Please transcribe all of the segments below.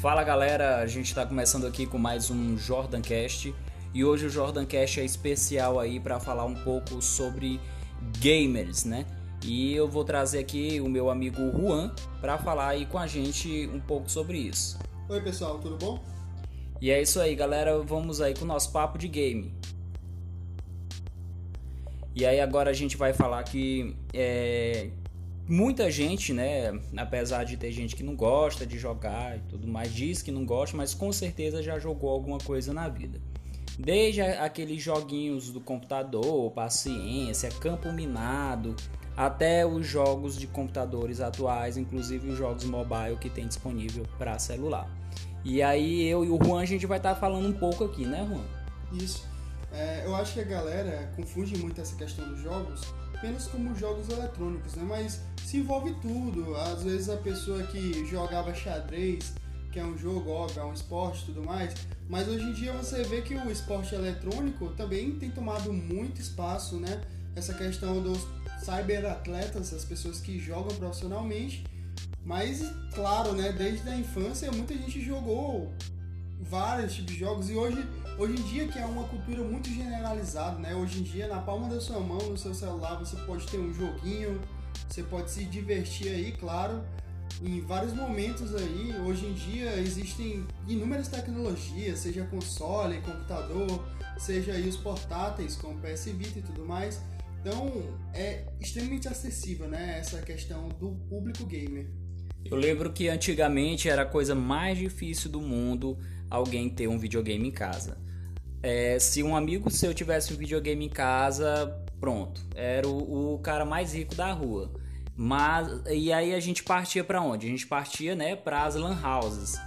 Fala galera, a gente está começando aqui com mais um Jordan Cast e hoje o Jordan Cast é especial aí para falar um pouco sobre gamers, né? E eu vou trazer aqui o meu amigo Juan para falar aí com a gente um pouco sobre isso. Oi pessoal, tudo bom? E é isso aí, galera. Vamos aí com o nosso papo de game. E aí agora a gente vai falar que é, muita gente, né, apesar de ter gente que não gosta de jogar e tudo mais, diz que não gosta, mas com certeza já jogou alguma coisa na vida. Desde aqueles joguinhos do computador, paciência, campo minado, até os jogos de computadores atuais, inclusive os jogos mobile que tem disponível para celular. E aí eu e o Juan a gente vai estar tá falando um pouco aqui, né, Juan? Isso. É, eu acho que a galera confunde muito essa questão dos jogos apenas como jogos eletrônicos, né? Mas se envolve tudo. Às vezes a pessoa que jogava xadrez, que é um jogo, óbvio, é um esporte e tudo mais, mas hoje em dia você vê que o esporte eletrônico também tem tomado muito espaço, né? Essa questão dos cyberatletas, as pessoas que jogam profissionalmente, mas claro, né, desde a infância muita gente jogou vários tipos de jogos e hoje Hoje em dia que é uma cultura muito generalizada, né? Hoje em dia na palma da sua mão, no seu celular, você pode ter um joguinho, você pode se divertir aí, claro, em vários momentos aí. Hoje em dia existem inúmeras tecnologias, seja console, computador, seja aí os portáteis como PS Vita e tudo mais. Então é extremamente acessível, né? Essa questão do público gamer. Eu lembro que antigamente era a coisa mais difícil do mundo alguém ter um videogame em casa. É, se um amigo seu tivesse um videogame em casa, pronto, era o, o cara mais rico da rua. Mas e aí a gente partia para onde? A gente partia, né, para as lan houses,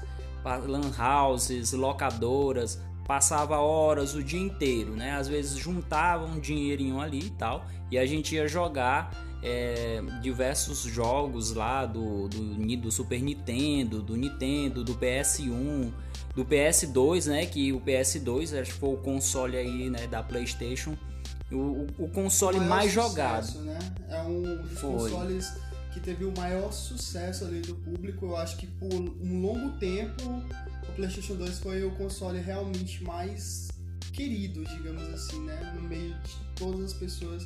lan houses, locadoras, passava horas o dia inteiro, né? Às vezes juntava um dinheirinho ali e tal, e a gente ia jogar é, diversos jogos lá do, do, do Super Nintendo, do Nintendo, do PS1 do PS2, né? Que o PS2 acho que foi o console aí, né, da PlayStation, o, o console mais sucesso, jogado. Né? É um dos foi. consoles que teve o maior sucesso ali do público. Eu acho que por um longo tempo o PlayStation 2 foi o console realmente mais querido, digamos assim, né? No meio de todas as pessoas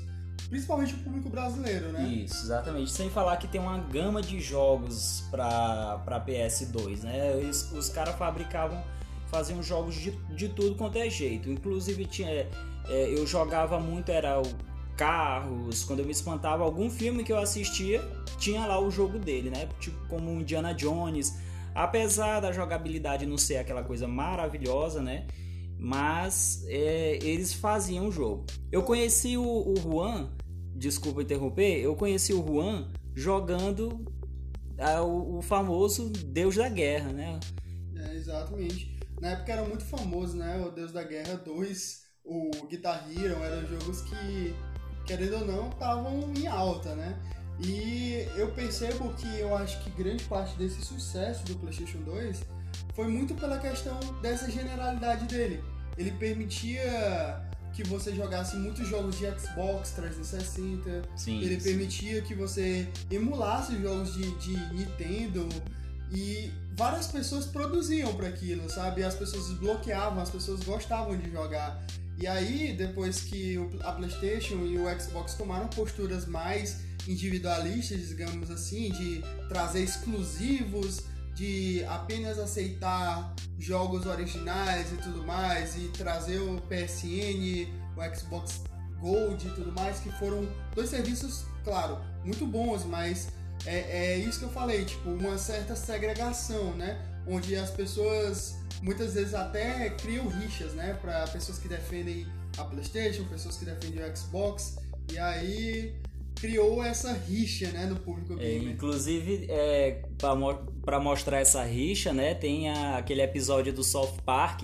principalmente o público brasileiro, né? Isso, exatamente. Sem falar que tem uma gama de jogos para PS2, né? Os, os caras fabricavam, faziam jogos de, de tudo quanto é jeito. Inclusive tinha, é, eu jogava muito era o carros, quando eu me espantava algum filme que eu assistia, tinha lá o jogo dele, né? Tipo como Indiana Jones. Apesar da jogabilidade não ser aquela coisa maravilhosa, né? Mas é, eles faziam o jogo. Eu conheci o, o Juan, desculpa interromper, eu conheci o Juan jogando a, o, o, famoso Deus da Guerra, né? É, exatamente. Na época era muito famoso, né? O Deus da Guerra 2, o Guitar Hero, eram jogos que, querendo ou não, estavam em alta, né? E eu percebo que eu acho que grande parte desse sucesso do PlayStation 2 foi muito pela questão dessa generalidade dele ele permitia que você jogasse muitos jogos de Xbox 360. Sim, ele sim. permitia que você emulasse jogos de, de Nintendo e várias pessoas produziam para aquilo, sabe? As pessoas desbloqueavam, as pessoas gostavam de jogar. E aí, depois que a PlayStation e o Xbox tomaram posturas mais individualistas, digamos assim, de trazer exclusivos de apenas aceitar jogos originais e tudo mais e trazer o PSN, o Xbox Gold e tudo mais, que foram dois serviços, claro, muito bons, mas é, é isso que eu falei, tipo, uma certa segregação, né? Onde as pessoas muitas vezes até criam rixas, né? Para pessoas que defendem a PlayStation, pessoas que defendem o Xbox, e aí criou essa rixa, né, no público é, gamer. É, inclusive, é, para mostrar essa rixa, né, tem a, aquele episódio do South Park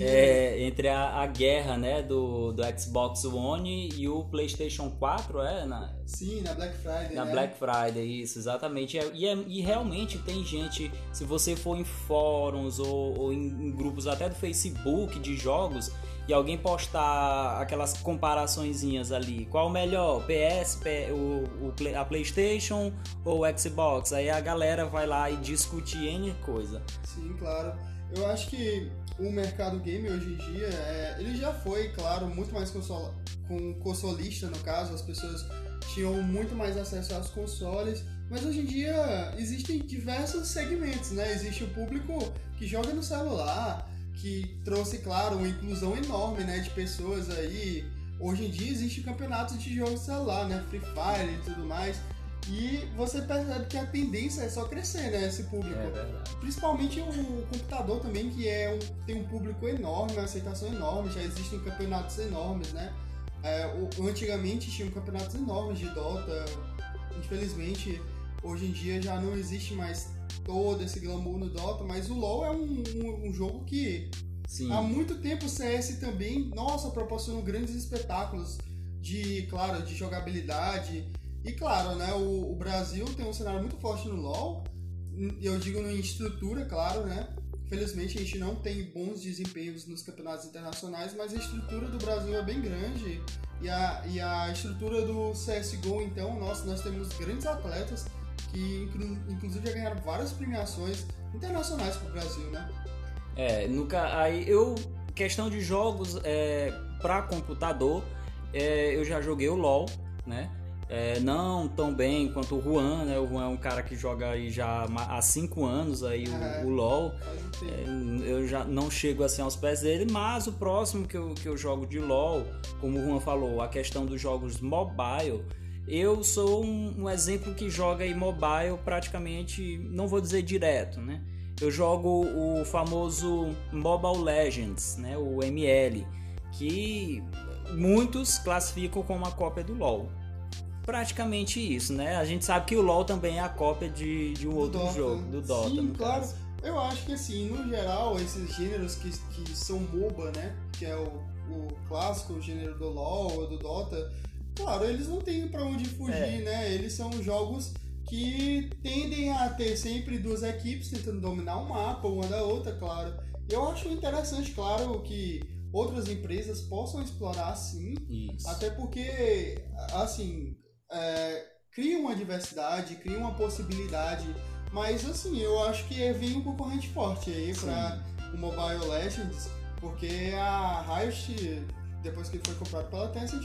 é, entre a, a, guerra, né, do, do Xbox One e o PlayStation 4, é? Na, Sim, na Black Friday. Na né? Black Friday, isso, exatamente. É, e, é, e realmente tem gente, se você for em fóruns ou, ou em, em grupos até do Facebook de jogos, e alguém postar aquelas comparaçõezinhas ali, qual o melhor, PS, o, o, a PlayStation ou o Xbox? Aí a galera vai lá e discute N coisa. Sim, claro. Eu acho que o mercado game hoje em dia, é, ele já foi, claro, muito mais console, com consolista no caso, as pessoas tinham muito mais acesso aos consoles, mas hoje em dia existem diversos segmentos, né? Existe o público que joga no celular, que trouxe, claro, uma inclusão enorme, né, de pessoas aí. Hoje em dia existe campeonato de jogos celular, né, Free Fire e tudo mais. E você percebe que a tendência é só crescer, né? Esse público. É. Principalmente o computador também, que é um, tem um público enorme, uma aceitação enorme, já existem campeonatos enormes, né? É, o, antigamente tinham campeonatos enormes de Dota. Infelizmente, hoje em dia já não existe mais todo esse glamour no Dota, mas o LoL é um, um, um jogo que Sim. há muito tempo o CS também, nossa, proporcionou grandes espetáculos de, claro, de jogabilidade e claro, né, o, o, Brasil tem um cenário muito forte no LoL, eu digo em estrutura, claro, né? Felizmente a gente não tem bons desempenhos nos campeonatos internacionais, mas a estrutura do Brasil é bem grande e a, e a estrutura do CSGO, então, nossa, nós temos grandes atletas que inclusive já ganharam várias premiações internacionais para o Brasil, né? É, nunca, aí eu, questão de jogos é, para computador, é, eu já joguei o LoL, né? É, não tão bem quanto o Juan, né? O Juan é um cara que joga aí já há 5 anos aí o, É. o LoL. É, eu já não chego assim aos pés dele, mas o próximo que eu, que eu jogo de LoL, como o Juan falou, a questão dos jogos mobile, eu sou um, um exemplo que joga aí mobile praticamente, não vou dizer direto, né? Eu jogo o famoso Mobile Legends, né? O ML, que muitos classificam como uma cópia do LoL. Praticamente isso, né? A gente sabe que o LoL também é a cópia de, de um Do outro Dota. jogo, do Dota, Sim, claro. caso. Eu acho que assim, no geral, esses gêneros que, que são MOBA, né? Que é o, o clássico, o gênero do LoL ou do Dota, claro, eles não têm pra onde fugir, É. né? Eles são jogos que tendem a ter sempre duas equipes tentando dominar um mapa, uma da outra, claro. Eu acho interessante, claro, que outras empresas possam explorar sim, Isso. até porque, assim, é, cria uma diversidade, cria uma possibilidade, mas assim, eu acho que vem um concorrente forte aí para o Mobile Legends, porque a Riot, depois que foi comprado pela Tencent,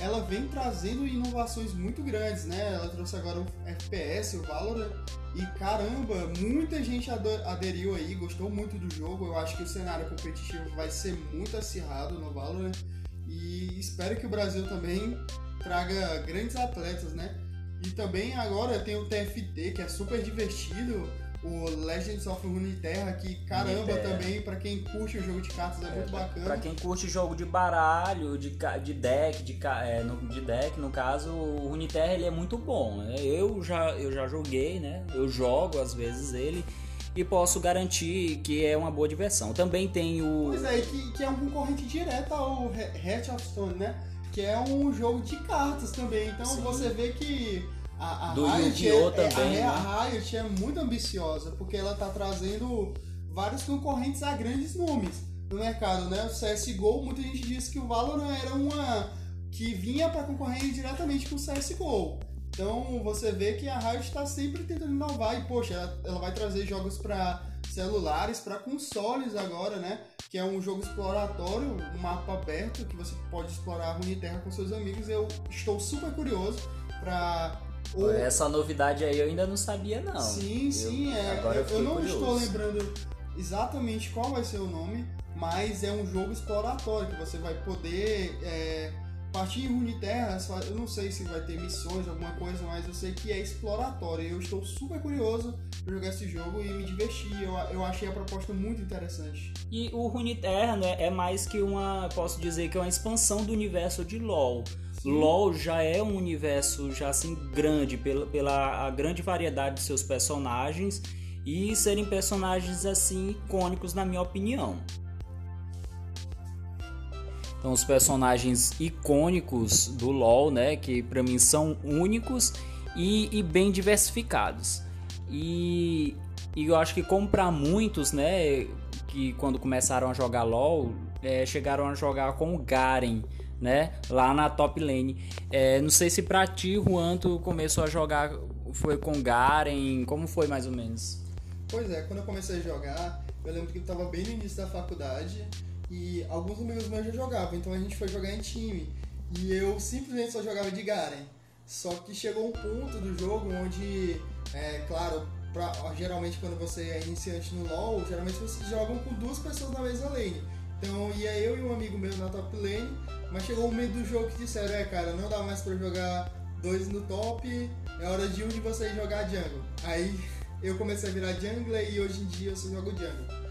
ela vem trazendo inovações muito grandes, né? Ela trouxe agora o FPS, o Valorant, e caramba, muita gente aderiu aí, gostou muito do jogo. Eu acho que o cenário competitivo vai ser muito acirrado no Valorant, e espero que o Brasil também traga grandes atletas, né? E também agora tem o TFT, que é super divertido, o Legends of Runeterra, que caramba Runeterra. também, pra quem curte o jogo de cartas, é, muito bacana. Pra quem curte jogo de baralho, de, de deck, de, é, no, de deck, no caso, o Runeterra ele é muito bom. Né? Eu, já, eu já joguei, né? Eu jogo às vezes ele e posso garantir que é uma boa diversão. Também tem o. Pois é, que, que é um concorrente direto ao Heart of Stone, né? Que é um jogo de cartas também. Então Sim. você vê que a, a Do Riot, Yu-Gi-Oh! é, também, é- a, né? a Riot é muito ambiciosa, porque ela tá trazendo vários concorrentes a grandes nomes no mercado, né? O CSGO, muita gente disse que o Valorant era uma que vinha para concorrer diretamente com o CSGO. Então você vê que a Riot está sempre tentando inovar e, poxa, ela, ela vai trazer jogos para celulares, para consoles agora, né? Que é um jogo exploratório, um mapa aberto, que você pode explorar a Runeterra com seus amigos. Eu estou super curioso para Essa novidade aí eu ainda não sabia, não. Sim, Eu- sim, é. agora eu, eu não curioso. estou lembrando exatamente qual vai ser o nome, mas é um jogo exploratório que você vai poder é, partir em Runeterra. só- Eu não sei se vai ter missões, alguma coisa, mas eu sei que é exploratório. Eu estou super curioso para jogar esse jogo e me divertir. Eu, eu achei a proposta muito interessante. E o Runeterra né, é mais que uma, posso dizer que é uma expansão do universo de LoL. LoL já é um universo já assim grande pela, pela grande variedade de seus personagens e serem personagens assim icônicos na minha opinião. Então os personagens icônicos do LoL, né, que pra mim são únicos e, e bem diversificados. E, e eu acho que como pra muitos, né, que quando começaram a jogar LoL, é, chegaram a jogar com o Garen, né? Lá na top lane. É, não sei se pra ti, Juan, tu começou a jogar, foi com Garen, como foi mais ou menos? Pois é, quando eu comecei a jogar, eu lembro que eu tava bem no início da faculdade e alguns amigos meus já jogavam, então a gente foi jogar em time. E eu simplesmente só jogava de Garen. Só que chegou um ponto do jogo onde, é claro, pra, geralmente quando você é iniciante no LoL, geralmente vocês jogam com duas pessoas na mesma lane. Então ia eu e um amigo meu na top lane, mas chegou o momento do jogo que disseram, é cara, não dá mais pra jogar dois no top, é hora de um de vocês jogar jungle. Aí eu comecei a virar jungler e hoje em dia eu só jogo jungle.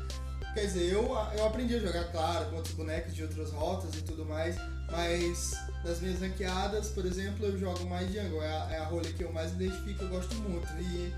Quer dizer, eu, eu aprendi a jogar, claro, com outros bonecos de outras rotas e tudo mais, mas nas minhas ranqueadas, por exemplo, eu jogo mais jungle. É a, é a que eu mais identifico, eu gosto muito. E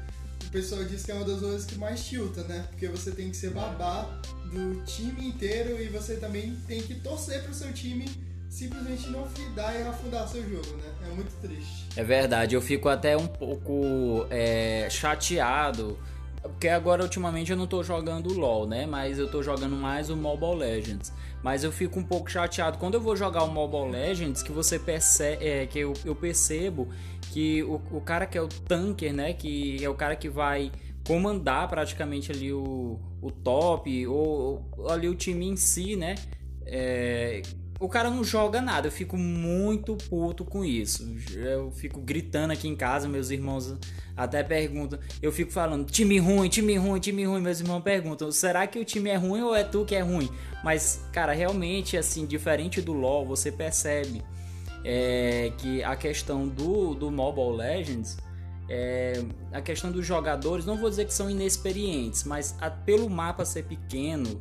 o pessoal diz que é uma das rolas que mais tilta, né? Porque você tem que ser babá do time inteiro e você também tem que torcer pro seu time simplesmente não fidar e afundar seu jogo, né? É muito triste. É verdade, eu fico até um pouco é, chateado porque agora ultimamente eu não tô jogando LoL, né? Mas eu tô jogando mais o Mobile Legends. Mas eu fico um pouco chateado quando eu vou jogar o Mobile Legends que você percebe, é, que eu, eu percebo que o, o cara que é o tanker, né? Que é o cara que vai comandar praticamente ali o, o top ou, ou ali o time em si, né? É, o cara não joga nada. Eu fico muito puto com isso. Eu fico gritando aqui em casa, meus irmãos até perguntam. Eu fico falando, time ruim, time ruim, time ruim. Meus irmãos perguntam, será que o time é ruim ou é tu que é ruim? Mas, cara, realmente, assim, diferente do LoL, você percebe é, que a questão do, do Mobile Legends. É, a questão dos jogadores, não vou dizer que são inexperientes, mas a, pelo mapa ser pequeno,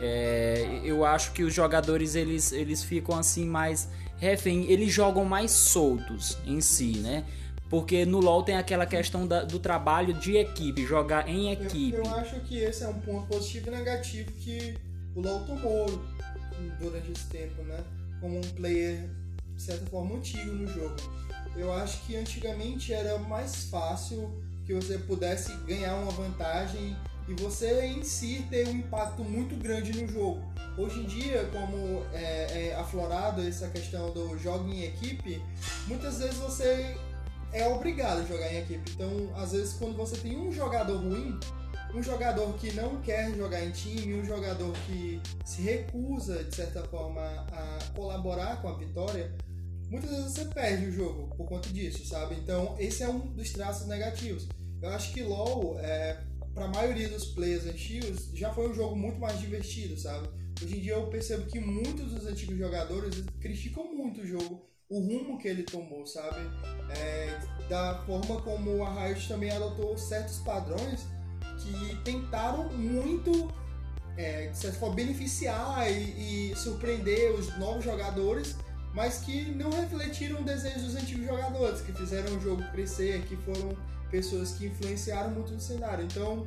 é, eu acho que os jogadores eles, eles ficam assim mais refém, eles jogam mais soltos em si, né? Porque no LoL tem aquela questão da, do trabalho de equipe, jogar em equipe. Eu, eu, acho que esse é um ponto positivo e negativo que o LoL tomou durante esse tempo, né? Como um player, de certa forma, antigo no jogo. Eu acho que antigamente era mais fácil que você pudesse ganhar uma vantagem e você em si ter um impacto muito grande no jogo. Hoje em dia, como é, é aflorado essa questão do jogo em equipe, muitas vezes você é obrigado a jogar em equipe. Então, às vezes, quando você tem um jogador ruim, um jogador que não quer jogar em time, um jogador que se recusa, de certa forma, a colaborar com a vitória, muitas vezes você perde o jogo por conta disso, sabe? Então, esse é um dos traços negativos. Eu acho que LoL, é, para a maioria dos players antigos, já foi um jogo muito mais divertido, sabe? Hoje em dia eu percebo que muitos dos antigos jogadores criticam muito o jogo, o rumo que ele tomou, sabe? É, da forma como a Riot também adotou certos padrões que tentaram muito, é, forma, beneficiar e, e surpreender os novos jogadores, mas que não refletiram o desejo dos antigos jogadores, que fizeram o jogo crescer, que foram pessoas que influenciaram muito no cenário. Então,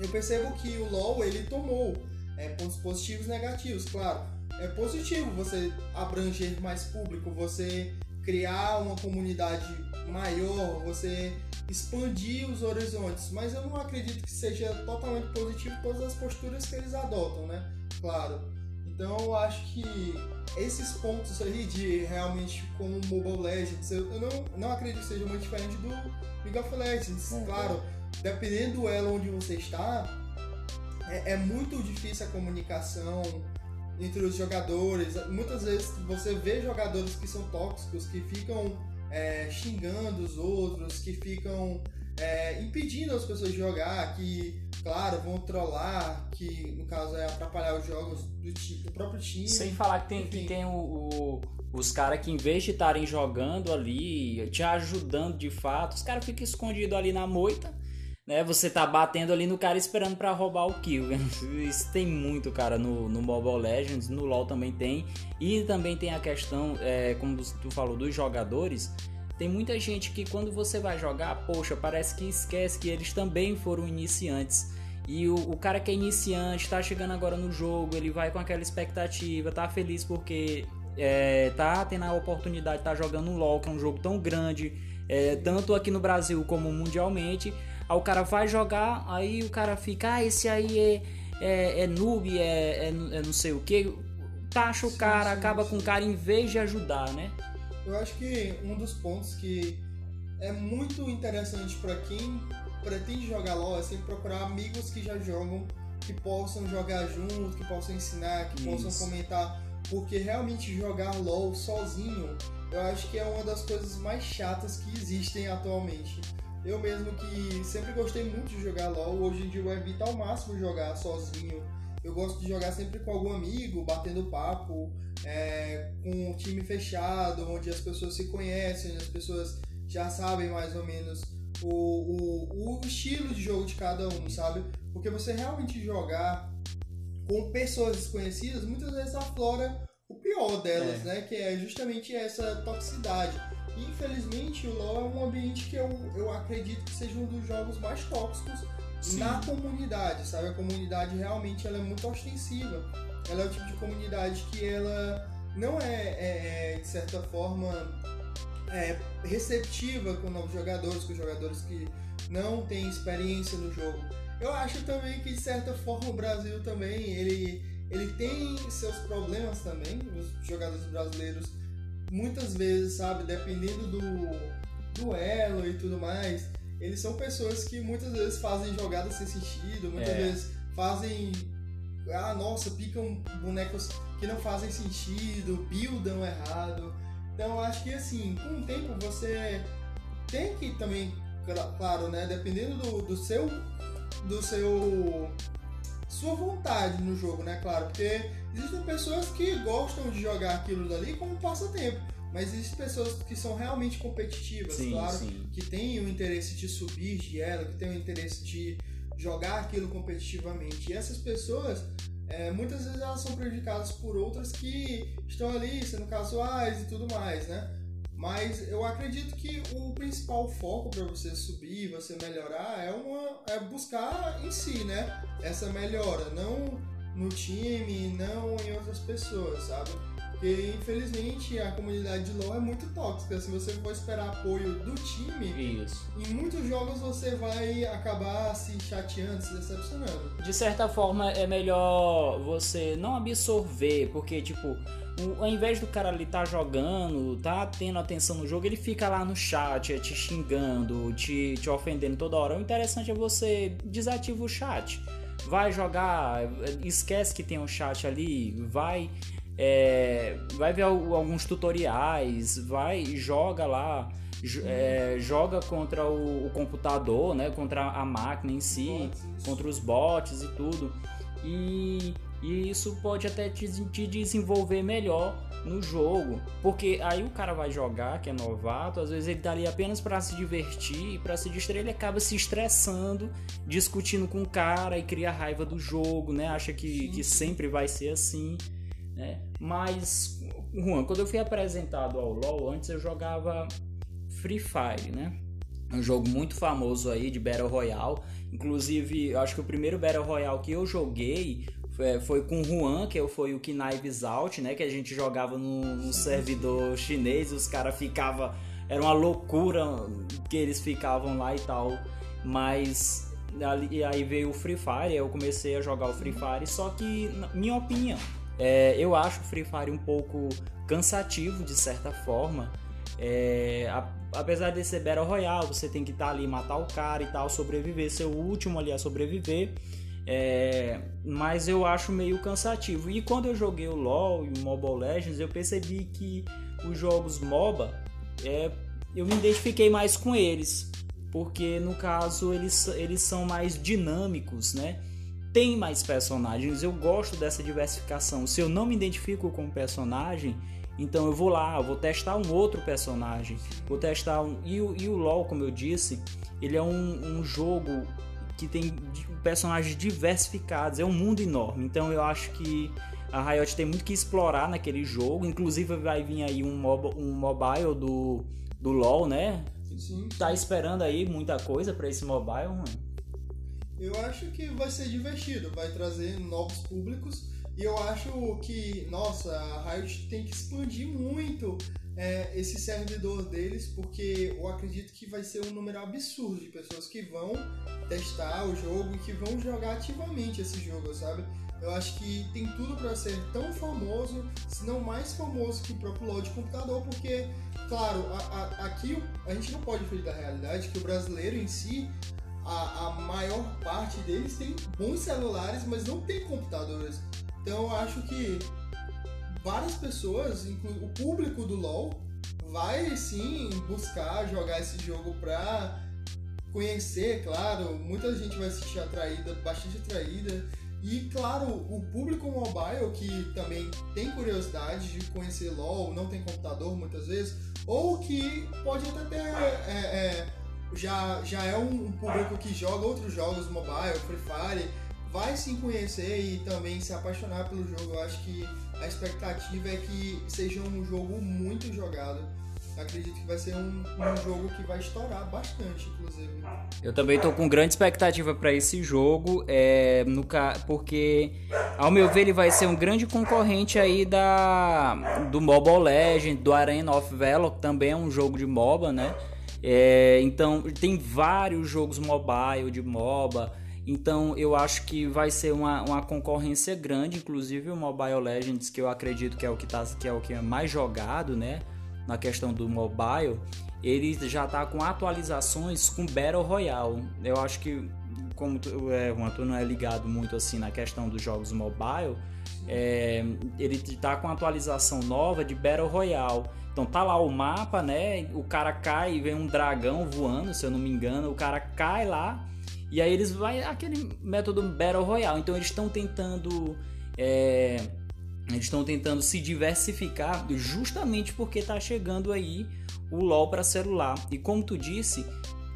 eu percebo que o LoL ele tomou é, pontos positivos e negativos, claro. É positivo você abranger mais público, você criar uma comunidade maior, você expandir os horizontes, mas eu não acredito que seja totalmente positivo todas as posturas que eles adotam, né? Claro. Então eu acho que esses pontos aí de realmente como Mobile Legends, eu, eu não, não acredito que seja muito diferente do League of Legends. É, claro, dependendo do elo onde você está, é, é, muito difícil a comunicação entre os jogadores. Muitas vezes você vê jogadores que são tóxicos, que ficam é, xingando os outros, que ficam é, impedindo as pessoas de jogar, que, claro, vão trollar, que no caso é atrapalhar os jogos do, do próprio time. Sem falar que tem, que tem o, o os caras que em vez de estarem jogando ali, te ajudando de fato, os caras ficam escondidos ali na moita, né? Você tá batendo ali no cara esperando para roubar o kill. Isso tem muito, cara, no, no Mobile Legends, no LoL também tem. E também tem a questão, é, como tu falou, dos jogadores. Tem muita gente que quando você vai jogar, poxa, parece que esquece que eles também foram iniciantes. E o, o cara que é iniciante, tá chegando agora no jogo, ele vai com aquela expectativa, tá feliz porque é, tá tendo a oportunidade de estar tá jogando um LoL, que é um jogo tão grande, é, tanto aqui no Brasil como mundialmente. Aí o cara vai jogar, aí o cara fica, ah, esse aí é, é, é noob, é, é, é não sei o que. taxa o cara, acaba com o cara em vez de ajudar, né? Eu acho que um dos pontos que é muito interessante para quem pretende jogar LoL é sempre procurar amigos que já jogam, que possam jogar junto, que possam ensinar, que possam Isso. comentar, porque realmente jogar LoL sozinho, eu acho que é uma das coisas mais chatas que existem atualmente. Eu mesmo que sempre gostei muito de jogar LoL, hoje em dia eu evito ao máximo jogar sozinho. Eu gosto de jogar sempre com algum amigo, batendo papo, é, com um time fechado, onde as pessoas se conhecem, onde as pessoas já sabem mais ou menos o, o, o estilo de jogo de cada um, sabe? Porque você realmente jogar com pessoas desconhecidas, muitas vezes aflora o pior delas, É. né? Que é justamente essa toxicidade. E, infelizmente, o LoL é um ambiente que eu, eu acredito que seja um dos jogos mais tóxicos Sim. na comunidade, sabe? A comunidade realmente ela é muito ostensiva. Ela é o tipo de comunidade que ela não é, é- é, de certa forma é, receptiva com novos jogadores, com jogadores que não têm experiência no jogo. Eu acho também que de certa forma o Brasil também ele, ele tem seus problemas também. Os jogadores brasileiros muitas vezes, sabe, dependendo do, do elo e tudo mais, eles são pessoas que muitas vezes fazem jogadas sem sentido, muitas É. vezes fazem. Ah, nossa, picam bonecos que não fazem sentido, buildam errado. Então acho que assim, com o tempo você tem que também, cla- claro, né, dependendo do, do seu. do seu. sua vontade no jogo, né, claro, porque existem pessoas que gostam de jogar aquilo dali como passatempo. Mas existem pessoas que são realmente competitivas, Sim, claro, sim. que têm o interesse de subir de elo, que têm o interesse de jogar aquilo competitivamente. E essas pessoas, é, muitas vezes elas são prejudicadas por outras que estão ali sendo casuais e tudo mais, né? Mas eu acredito que o principal foco para você subir, você melhorar, é, uma, é buscar em si, né? Essa melhora, não no time, não em outras pessoas, sabe? Porque infelizmente a comunidade de LoL é muito tóxica. Se você for esperar apoio do time, Isso. em muitos jogos você vai acabar se chateando, se decepcionando. De certa forma é melhor você não absorver, porque tipo, o- ao invés do cara ali tá jogando, tá tendo atenção no jogo, ele fica lá no chat, é, te xingando, te, te ofendendo toda hora. O interessante é você desativa o chat. Vai jogar, esquece que tem um chat ali, vai é, vai ver al- alguns tutoriais, vai joga lá, é, joga contra o, o computador, né, contra a máquina em si, Bots, contra os bots e tudo. E, e isso pode até te, te desenvolver melhor no jogo, porque aí o cara vai jogar, que é novato, às vezes ele tá ali apenas para se divertir, para se distrair, ele acaba se estressando, discutindo com o cara e cria raiva do jogo, né? Acha que, que sempre vai ser assim, né? Mas, Juan, quando eu fui apresentado ao LoL, antes eu jogava Free Fire, né? Um jogo muito famoso aí de Battle Royale. Inclusive, eu acho que o primeiro Battle Royale que eu joguei é, foi com o Juan, que foi o Knives Out, né? Que a gente jogava num, servidor chinês, os caras ficavam. Era uma loucura que eles ficavam lá e tal. Mas e aí veio o Free Fire, eu comecei a jogar o Free Fire, só que, minha opinião, é, eu acho o Free Fire um pouco cansativo de certa forma. É, a- apesar de ser Battle Royale, você tem que estar ali, matar o cara e tal, sobreviver, ser o último ali a sobreviver. É, mas eu acho meio cansativo. E quando eu joguei o LoL e o Mobile Legends, eu percebi que os jogos MOBA, é, eu me identifiquei mais com eles. Porque no caso eles, eles são mais dinâmicos, né? Tem mais personagens. Eu gosto dessa diversificação. Se eu não me identifico com o personagem, então eu vou lá, eu vou testar um outro personagem. Vou testar um. E o, e o LoL, como eu disse, ele é um, um jogo que tem personagens diversificados, é um mundo enorme. Então eu acho que a Riot tem muito que explorar naquele jogo. Inclusive vai vir aí um, mob, um mobile do, do LoL, né? Sim. Tá esperando aí muita coisa pra esse mobile, mano. Eu acho que vai ser divertido, vai trazer novos públicos e eu acho que, nossa, a Riot tem que expandir muito é, esse servidor deles, porque eu acredito que vai ser um número absurdo de pessoas que vão testar o jogo e que vão jogar ativamente esse jogo, sabe? Eu acho que tem tudo para ser tão famoso, se não mais famoso que o próprio LoL de computador, porque, claro, a, a, aqui a gente não pode fugir da realidade que o brasileiro em si, a, a maior parte deles tem bons celulares, mas não tem computadores. Então eu acho que várias pessoas, o público do LoL, vai sim buscar jogar esse jogo pra conhecer, claro, muita gente vai assistir atraída, bastante atraída. E claro, o público mobile que também tem curiosidade de conhecer LoL, não tem computador muitas vezes, ou que pode até ter. É, é, já, já é um, público que joga outros jogos mobile, Free Fire, vai sim conhecer e também se apaixonar pelo jogo. Eu acho que a expectativa é que seja um jogo muito jogado acredito que vai ser um, um jogo que vai estourar bastante, inclusive. Eu também estou com grande expectativa para esse jogo, é, no, porque, ao meu ver, ele vai ser um grande concorrente aí da, do Mobile Legend, do Arena of Valor, que também é um jogo de MOBA, né? É, então, tem vários jogos mobile, de MOBA, então eu acho que vai ser uma, uma concorrência grande, inclusive o Mobile Legends, que eu acredito que é o que, tá, que, é, o que é mais jogado, né? na questão do mobile, ele já está com atualizações com Battle Royale. Eu acho que, como tu, é, tu não é ligado muito assim na questão dos jogos mobile, é, ele está com atualização nova de Battle Royale. Então tá lá o mapa, né? O cara cai e vem um dragão voando, se eu não me engano, o cara cai lá e aí eles vai aquele método Battle Royale. Então eles estão tentando é, eles estão tentando se diversificar justamente porque está chegando aí o LoL para celular. E como tu disse,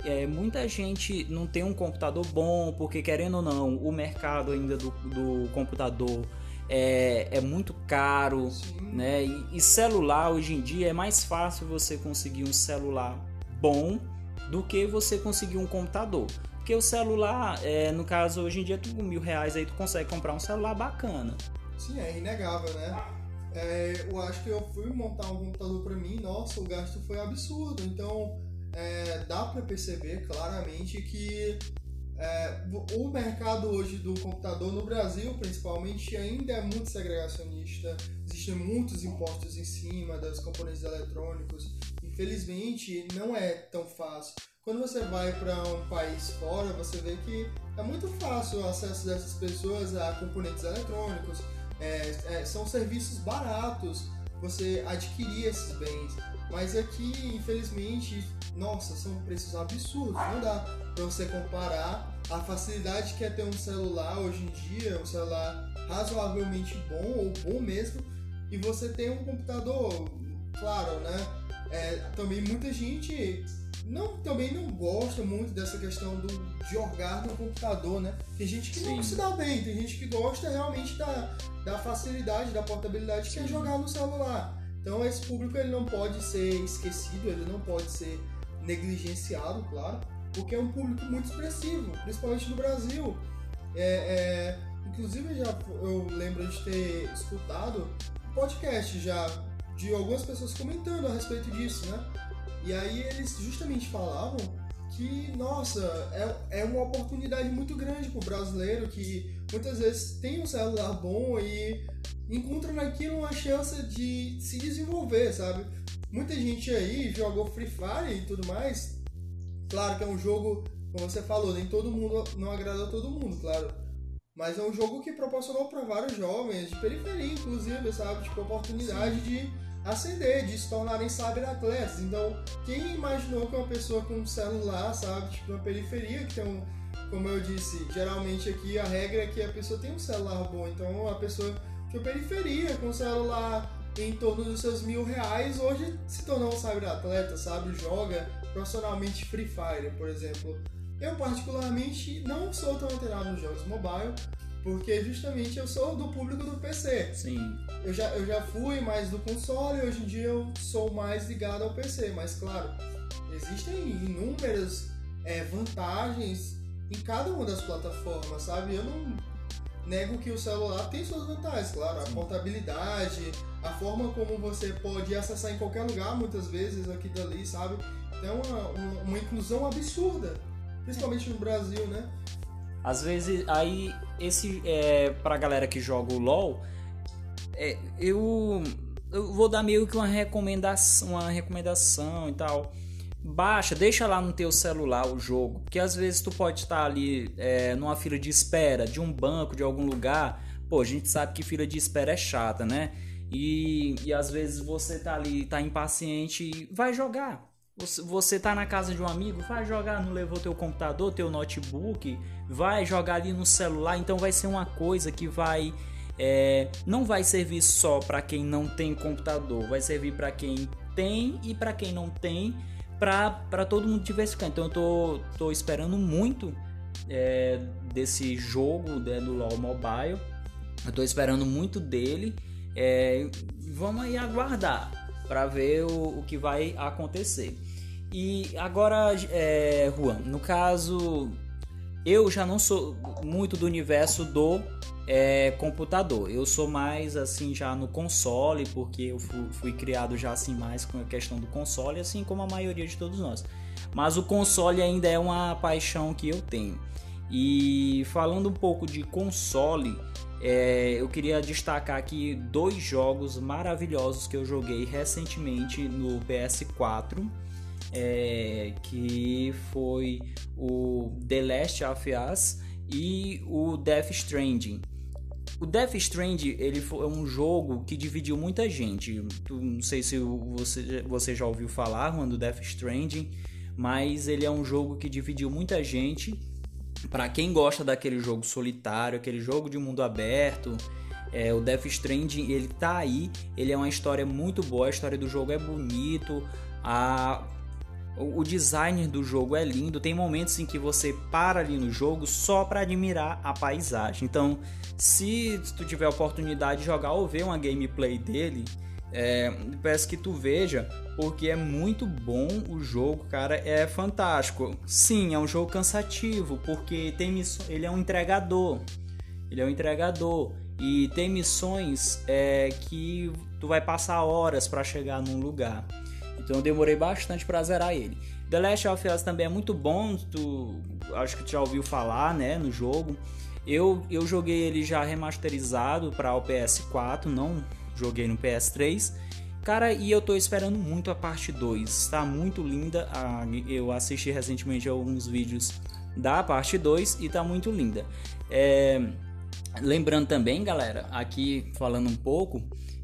é, muita gente não tem um computador bom, porque querendo ou não, o mercado ainda do, do computador é, é, muito caro, né? E, e, celular hoje em dia é mais fácil você conseguir um celular bom do que você conseguir um computador. Porque o celular, é, no caso, hoje em dia, tu com mil reais aí tu consegue comprar um celular bacana. Sim, é inegável, né? É, eu acho que eu fui montar um computador para mim, nossa, o gasto foi absurdo. Então, é, dá para perceber claramente que é, o mercado hoje do computador no Brasil, principalmente, ainda é muito segregacionista. Existem muitos impostos em cima das componentes eletrônicos. Infelizmente, não é tão fácil. Quando você vai para um país fora, você vê que é muito fácil o acesso dessas pessoas a componentes eletrônicos é, é, são serviços baratos você adquirir esses bens. Mas aqui, infelizmente, nossa, são preços absurdos. Não dá para você comparar a facilidade que é ter um celular hoje em dia, um celular razoavelmente bom ou bom mesmo, e você tem um computador, claro, né? É, também muita gente não, também não gosta muito dessa questão do jogar no computador, né? Tem gente que Sim. não se dá bem, tem gente que gosta realmente da, da facilidade, da portabilidade que é jogar no celular. Então esse público ele não pode ser esquecido, ele não pode ser negligenciado, claro, porque é um público muito expressivo, principalmente no Brasil. É, é, inclusive já eu lembro de ter escutado podcast já de algumas pessoas comentando a respeito disso, né? E aí eles justamente falavam que, nossa, é, é uma oportunidade muito grande para o brasileiro que muitas vezes tem um celular bom e encontra naquilo uma chance de se desenvolver, sabe? Muita gente aí jogou Free Fire e tudo mais. Claro que é um jogo, como você falou, nem todo mundo não agrada a todo mundo, claro. Mas é um jogo que proporcionou para vários jovens de periferia, inclusive, sabe? Tipo, oportunidade Sim. de ascender, de se tornarem cyberatletas. Então, quem imaginou que uma pessoa com um celular, sabe, tipo, uma periferia, que tem um, como eu disse, geralmente aqui a regra é que a pessoa tem um celular bom, então a pessoa de uma periferia, com um celular em torno dos seus mil reais, hoje se tornou um cyberatleta, sabe, joga profissionalmente Free Fire, por exemplo. Eu, particularmente, não sou tão antenado nos jogos mobile, porque justamente eu sou do público do PC. Sim. Eu já, eu já fui mais do console, hoje em dia eu sou mais ligado ao PC, mas claro, existem inúmeras é, vantagens em cada uma das plataformas, sabe? Eu não, nego que o celular tem suas vantagens, claro, a portabilidade, a forma como você pode acessar em qualquer lugar, muitas vezes aqui dali, sabe? Então, uma, uma, uma inclusão absurda, principalmente no Brasil, né? Às vezes, aí, esse, é, pra galera que joga o LoL, é, eu, eu vou dar meio que uma recomendação, uma recomendação e tal. Baixa, deixa lá no teu celular o jogo, porque às vezes tu pode estar ali é, numa fila de espera de um banco, de algum lugar. Pô, a gente sabe que fila de espera é chata, né? E, e às vezes você tá ali, tá impaciente e vai jogar. Você, tá na casa de um amigo, vai jogar, não levou teu computador, teu notebook, vai jogar ali no celular, então vai ser uma coisa que vai é, não vai servir só para quem não tem computador, vai servir para quem tem e para quem não tem para todo mundo diversificar. Então eu tô, tô esperando muito é, desse jogo né, do LoL Mobile. Eu tô esperando muito dele. É, vamos aí aguardar para ver o, o, que vai acontecer. E agora, é, Juan, no caso, eu já não sou muito do universo do é, computador. Eu sou mais assim já no console, porque eu fui, fui, criado já assim mais com a questão do console, assim como a maioria de todos nós. Mas o console ainda é uma paixão que eu tenho. E falando um pouco de console, é, eu queria destacar aqui dois jogos maravilhosos que eu joguei recentemente no PS4. É, que foi o The Last of Us e o Death Stranding. O Death Stranding ele foi um jogo que dividiu muita gente. Não sei se você, você já ouviu falar do Death Stranding, mas ele é um jogo que dividiu muita gente. Para quem gosta daquele jogo solitário, aquele jogo de mundo aberto, é, o Death Stranding ele tá aí. Ele é uma história muito boa. A história do jogo é bonito. A o design do jogo é lindo, tem momentos em que você para ali no jogo só para admirar a paisagem. Então, se tu tiver a oportunidade de jogar ou ver uma gameplay dele, é, peço que tu veja, porque é muito bom o jogo, cara, é fantástico. Sim, é um jogo cansativo, porque tem ele é um entregador. Ele é um entregador e tem missões é, que tu vai passar horas para chegar num lugar. Então eu demorei bastante para zerar ele. The Last of Us também é muito bom, tu acho que tu já ouviu falar, né, no jogo. Eu, eu joguei ele já remasterizado para o PS4, não joguei no PS3. Cara, e eu tô esperando muito a parte 2. Tá muito linda. Eu assisti recentemente alguns vídeos da parte 2 e tá muito linda. É, lembrando também, galera, aqui falando um pouco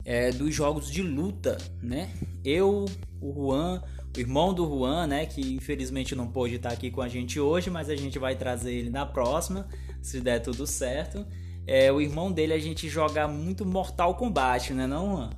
é, dos jogos de luta, né? Eu o Juan, o irmão do Juan, né, que infelizmente não pôde estar aqui com a gente hoje, mas a gente vai trazer ele na próxima, se der tudo certo. É, o irmão dele a gente joga muito Mortal Kombat, né, não, Juan?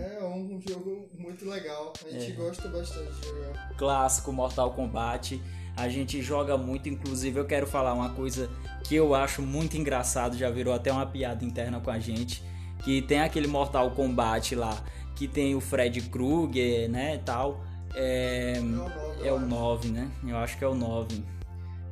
É um jogo muito legal. A gente é. gosta bastante de jogar. Clássico Mortal Kombat. A gente joga muito, inclusive eu quero falar uma coisa que eu acho muito engraçado, já virou até uma piada interna com a gente, que tem aquele Mortal Kombat lá que tem o Fred Krueger, né, tal. É, é o 9, né? Eu acho que é o 9.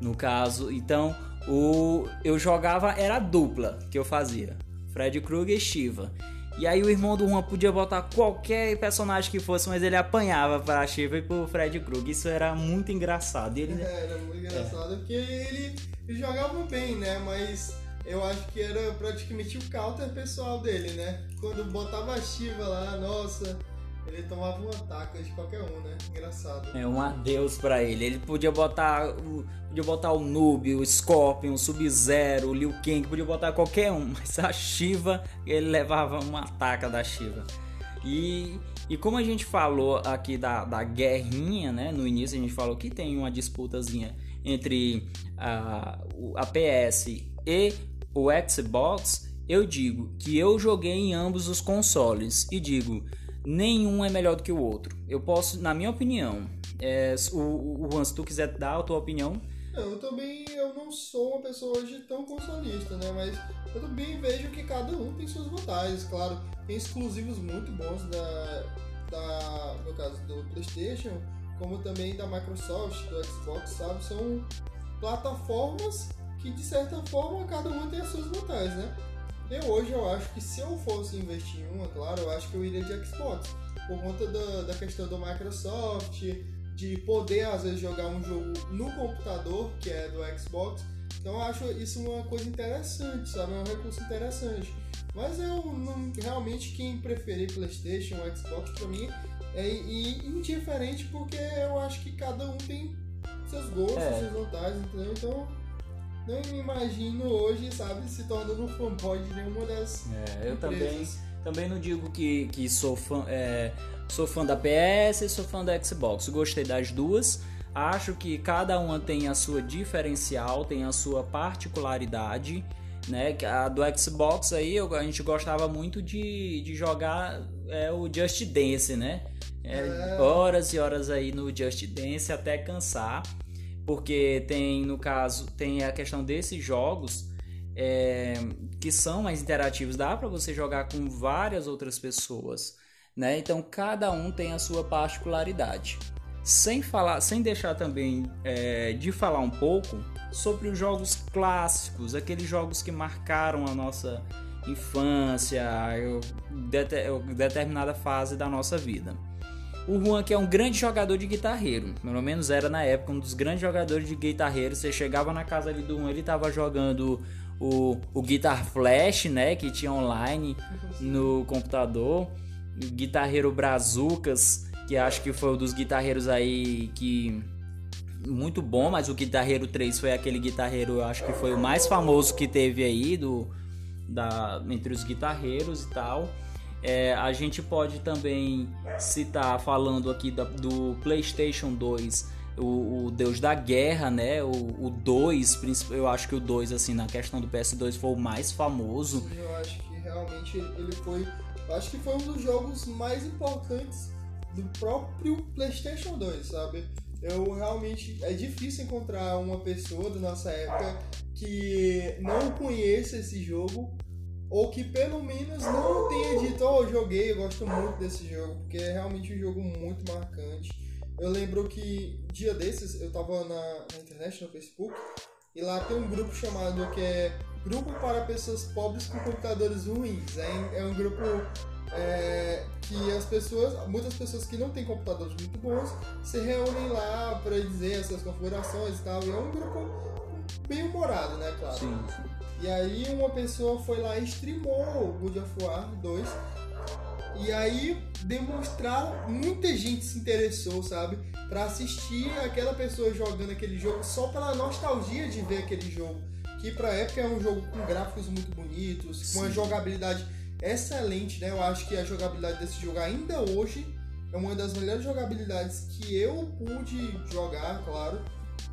No caso, então, o eu jogava era a dupla que eu fazia. Fred Krueger e Shiva. E aí o irmão do Juan podia botar qualquer personagem que fosse, mas ele apanhava para Shiva e pro Fred Krueger. Isso era muito engraçado. Ele, é, era muito engraçado, é. porque ele jogava bem, né? Mas eu acho que era praticamente o counter pessoal dele, né? Quando botava a Shiva lá, nossa, ele tomava um ataque de qualquer um, né? Engraçado. É um adeus para ele. Ele podia botar podia botar o Noob, o Scorpion, o Sub-Zero, o Liu Kang, podia botar qualquer um, mas a Shiva, ele levava um ataque da Shiva. E, e como a gente falou aqui da, da guerrinha, né? No início a gente falou que tem uma disputazinha entre a, a PS e o Xbox, eu digo que eu joguei em ambos os consoles e digo nenhum é melhor do que o outro. Eu posso, na minha opinião, é, o, o Juan, se tu quiser dar a tua opinião. Eu também eu não sou uma pessoa hoje tão consolista, né? Mas eu também vejo que cada um tem suas vantagens. Claro, tem exclusivos muito bons da, da no caso do PlayStation, como também da Microsoft, do Xbox, sabe? São plataformas que de certa forma cada uma tem as suas vantagens, né? Eu hoje eu acho que se eu fosse investir em uma, claro, eu acho que eu iria de Xbox. Por conta da, da questão do Microsoft, de poder às vezes jogar um jogo no computador, que é do Xbox. Então eu acho isso uma coisa interessante, sabe? É um recurso interessante. Mas eu não, realmente quem preferir PlayStation ou Xbox pra mim é indiferente porque eu acho que cada um tem seus gostos, é. suas vantagens, entendeu? Então não me imagino hoje, sabe, se tornando um fanboy de nenhuma das. É, eu também, também não digo que, que sou fã. É, sou fã da PS e sou fã da Xbox. Gostei das duas. Acho que cada uma tem a sua diferencial, tem a sua particularidade. Né? A do Xbox aí a gente gostava muito de, de jogar é, o Just Dance, né? É, é. Horas e horas aí no Just Dance até cansar porque tem no caso tem a questão desses jogos é, que são mais interativos. Dá para você jogar com várias outras pessoas né? Então cada um tem a sua particularidade. Sem falar sem deixar também é, de falar um pouco sobre os jogos clássicos aqueles jogos que marcaram a nossa infância determinada fase da nossa vida o Juan, que é um grande jogador de guitarreiro, pelo menos era na época um dos grandes jogadores de guitarreiro. Você chegava na casa ali do Juan, ele tava jogando o, o Guitar Flash, né? Que tinha online no computador. O guitarreiro Brazucas, que acho que foi um dos guitarreiros aí que. Muito bom, mas o Guitarreiro 3 foi aquele guitarreiro, eu acho que foi o mais famoso que teve aí do, da, entre os guitarreiros e tal. É, a gente pode também citar, falando aqui da, do PlayStation 2, o, o, Deus da Guerra, né? O, o 2, eu acho que o 2, assim, na questão do PS2 foi o mais famoso. Eu acho que realmente ele foi. Acho que foi um dos jogos mais importantes do próprio PlayStation 2, sabe? Eu realmente. É difícil encontrar uma pessoa da nossa época que não conheça esse jogo ou que pelo menos não tenha dito, oh, eu joguei, eu gosto muito desse jogo, porque é realmente um jogo muito marcante. Eu lembro que dia desses eu tava na, na internet, no Facebook, e lá tem um grupo chamado que é Grupo para Pessoas Pobres com Computadores Ruins. É, é um grupo é, que as pessoas, muitas pessoas que não têm computadores muito bons, se reúnem lá para dizer as suas configurações e tal. E é um grupo bem humorado, né, claro. Sim, sim. E aí uma pessoa foi lá e streamou o God of War 2. E aí demonstrar, muita gente se interessou, sabe? Pra assistir aquela pessoa jogando aquele jogo só pela nostalgia de ver aquele jogo. Que pra época é um jogo com gráficos muito bonitos, Sim. com uma jogabilidade excelente, né? Eu acho que a jogabilidade desse jogo ainda hoje é uma das melhores jogabilidades que eu pude jogar, claro.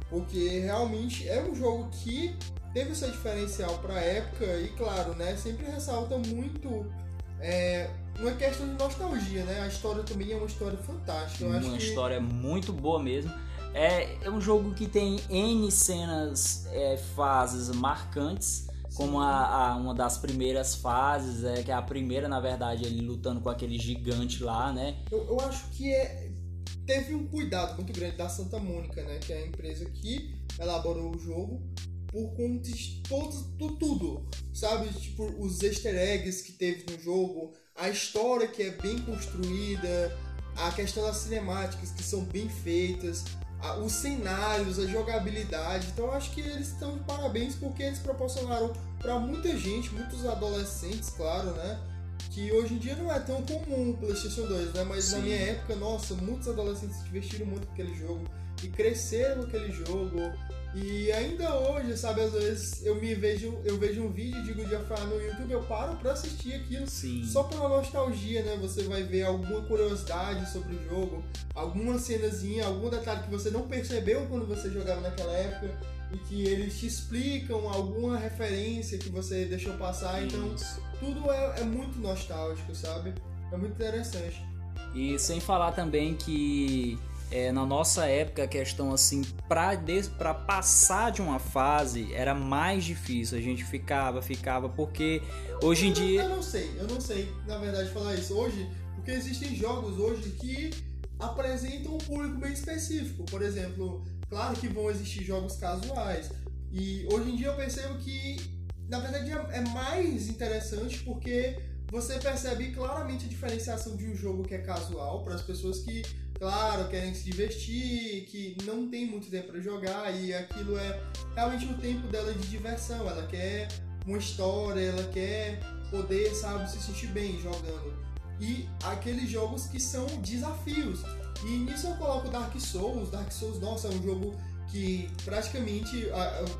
Porque realmente é um jogo que teve o seu diferencial para a época e, claro, né, sempre ressalta muito é, uma questão de nostalgia, né? A história também é uma história fantástica. Eu uma história muito boa mesmo. É, é um jogo que tem N cenas, é, fases marcantes, como a, a, uma das primeiras fases, é, que é a primeira, na verdade, ele lutando com aquele gigante lá, né? Eu, eu acho que é, teve um cuidado muito grande da Santa Mônica, né? Que é a empresa que elaborou o jogo por conta de todo, tudo, sabe? Tipo, os easter eggs que teve no jogo, a história que é bem construída, a questão das cinemáticas que são bem feitas, a, os cenários, a jogabilidade. Então acho que eles estão de parabéns porque eles proporcionaram para muita gente, muitos adolescentes, claro, né? Que hoje em dia não é tão comum o PlayStation 2, né? Mas Sim. na minha época, nossa, muitos adolescentes se divertiram muito com aquele jogo e cresceram com aquele jogo. E ainda hoje, sabe, às vezes eu me vejo, eu vejo um vídeo de of War no YouTube, eu paro pra assistir aquilo Sim. só pela nostalgia, né? Você vai ver alguma curiosidade sobre o jogo, alguma cenazinha, algum detalhe que você não percebeu quando você jogava naquela época e que eles te explicam alguma referência que você deixou passar. Então, tudo é, é muito nostálgico, sabe? É muito interessante. E sem falar também que é, na nossa época a questão assim para passar de uma fase era mais difícil. A gente ficava ficava porque hoje em dia eu não sei eu não sei na verdade falar isso. Hoje porque existem jogos hoje que apresentam um público bem específico. Por exemplo claro que vão existir jogos casuais. E hoje em dia eu percebo que, na verdade, é, é mais interessante porque você percebe claramente a diferenciação de um jogo que é casual para as pessoas que, claro, querem se divertir, que não tem muito tempo para jogar e aquilo é realmente o tempo dela de diversão. Ela quer uma história, ela quer poder, sabe, se sentir bem jogando. E aqueles jogos que são desafios. E nisso eu coloco Dark Souls. Dark Souls, nossa, é um jogo que praticamente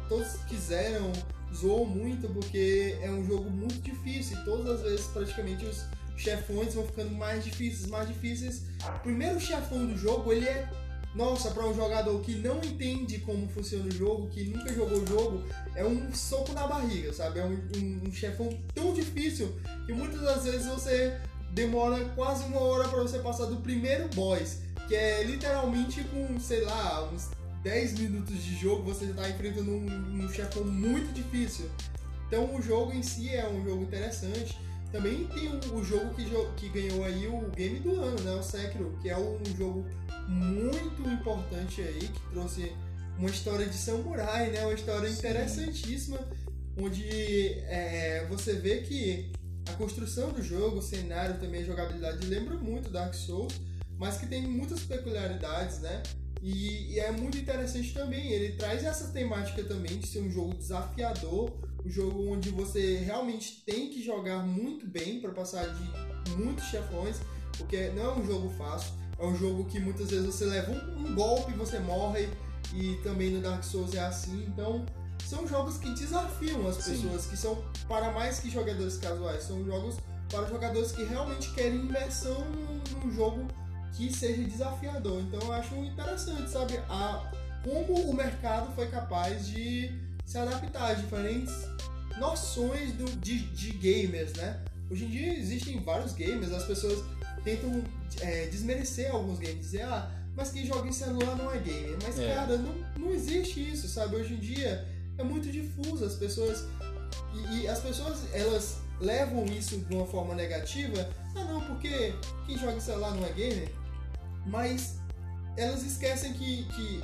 todos quiseram zoou muito porque é um jogo muito difícil e todas as vezes praticamente os chefões vão ficando mais difíceis, mais difíceis. O primeiro chefão do jogo, ele é nossa, para um jogador que não entende como funciona o jogo, que nunca jogou o jogo, é um soco na barriga, sabe? É um, um, um chefão tão difícil que muitas das vezes você demora quase uma hora para você passar do primeiro boss, que é literalmente com, sei lá, uns 10 minutos de jogo você já está enfrentando um, um chefão muito difícil. Então o jogo em si é um jogo interessante. Também tem o, o jogo que, que ganhou aí o game do ano, né? O Sekiro, que é um jogo muito importante aí, que trouxe uma história de samurai, né? Uma história interessantíssima, onde é, você vê que a construção do jogo, o cenário também, a jogabilidade lembra muito Dark Souls, mas que tem muitas peculiaridades, né? E, e, é muito interessante também. Ele traz essa temática também de ser um jogo desafiador, um jogo onde você realmente tem que jogar muito bem para passar de muitos chefões, porque não é um jogo fácil. É um jogo que muitas vezes você leva um, um golpe e você morre, e também no Dark Souls é assim. Então, são jogos que desafiam as pessoas, Sim. que são para mais que jogadores casuais, são jogos para jogadores que realmente querem imersão num, num jogo que seja desafiador. Então eu acho interessante, sabe, a, como o mercado foi capaz de se adaptar a diferentes noções do, de, de gamers, né? Hoje em dia existem vários gamers, as pessoas tentam é, desmerecer alguns games, dizer, ah, mas quem joga em celular não é gamer. Mas, é. cara, não, não existe isso, sabe? Hoje em dia é muito difuso, as pessoas. E, e, as pessoas, elas levam isso de uma forma negativa. Ah, não, porque quem joga em celular não é gamer mas elas esquecem que, que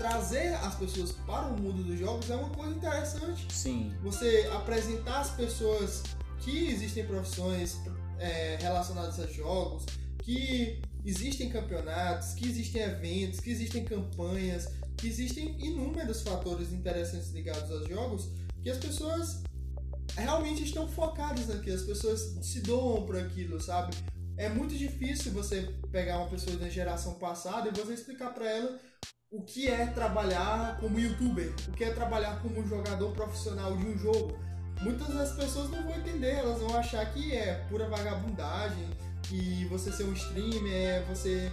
trazer as pessoas para o mundo dos jogos é uma coisa interessante. Sim. Você apresentar as pessoas que existem profissões é, relacionadas a jogos, que existem campeonatos, que existem eventos, que existem campanhas, que existem inúmeros fatores interessantes ligados aos jogos que as pessoas realmente estão focadas naquilo, as pessoas se doam para aquilo, sabe? É muito difícil você pegar uma pessoa da geração passada e você explicar para ela o que é trabalhar como youtuber, o que é trabalhar como jogador profissional de um jogo. Muitas das pessoas não vão entender, elas vão achar que é pura vagabundagem, que você ser um streamer é você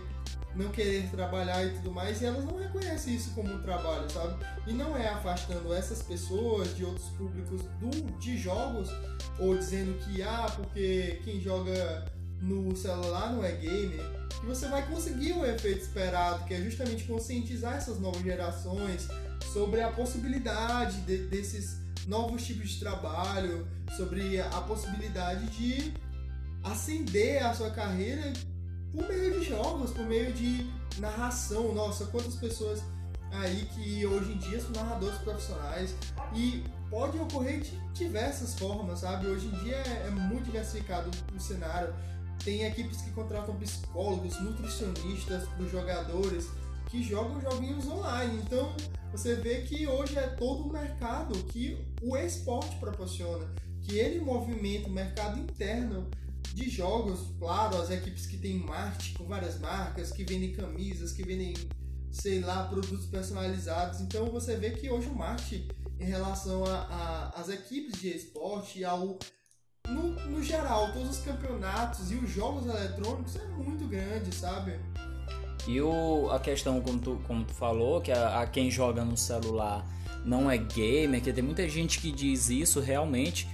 não querer trabalhar e tudo mais, e elas não reconhecem isso como um trabalho, sabe? E não é afastando essas pessoas de outros públicos do, de jogos, ou dizendo que, ah, porque quem joga no celular não é gamer, que você vai conseguir o efeito esperado, que é justamente conscientizar essas novas gerações sobre a possibilidade de, desses novos tipos de trabalho, sobre a possibilidade de ascender a sua carreira por meio de jogos, por meio de narração. Nossa, quantas pessoas aí que hoje em dia são narradores profissionais e pode ocorrer de diversas formas, sabe? Hoje em dia é, é muito diversificado o cenário tem equipes que contratam psicólogos, nutricionistas para os jogadores que jogam joguinhos online. Então você vê que hoje é todo o mercado que o esporte proporciona, que ele movimenta o mercado interno de jogos, claro, as equipes que têm marketing com várias marcas, que vendem camisas, que vendem, sei lá, produtos personalizados. Então você vê que hoje o marketing em relação às equipes de esporte, ao no, no geral, todos os campeonatos e os jogos eletrônicos é muito grande, sabe? E o, a questão, como tu, como tu falou, que a, a quem joga no celular não é gamer, que tem muita gente que diz isso realmente.